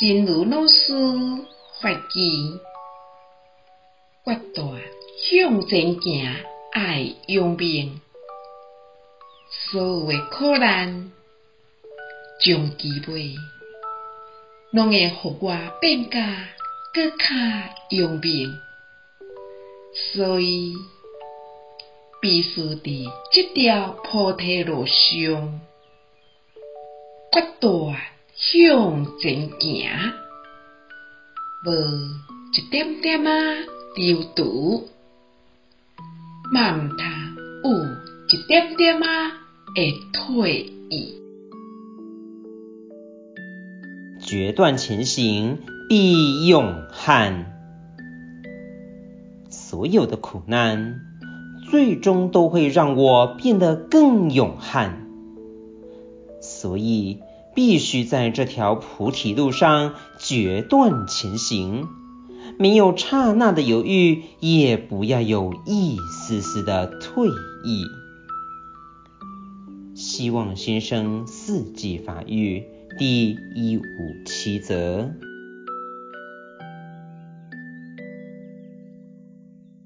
真如老师发起，决断向前行，爱用命，所有的苦难，终其尾，拢会互我变甲阁较用命，所以必须伫这条菩提路上，决断向前行，无一点点仔踌躇，嘛毋通有一点点仔的退意。决断前行，必勇悍。所有的苦难，最终都会让我变得更勇悍。所以，必须在这条菩提路上决断前行，没有刹那的犹豫，也不要有一丝丝的退意。希望先生四季法语第一五七则。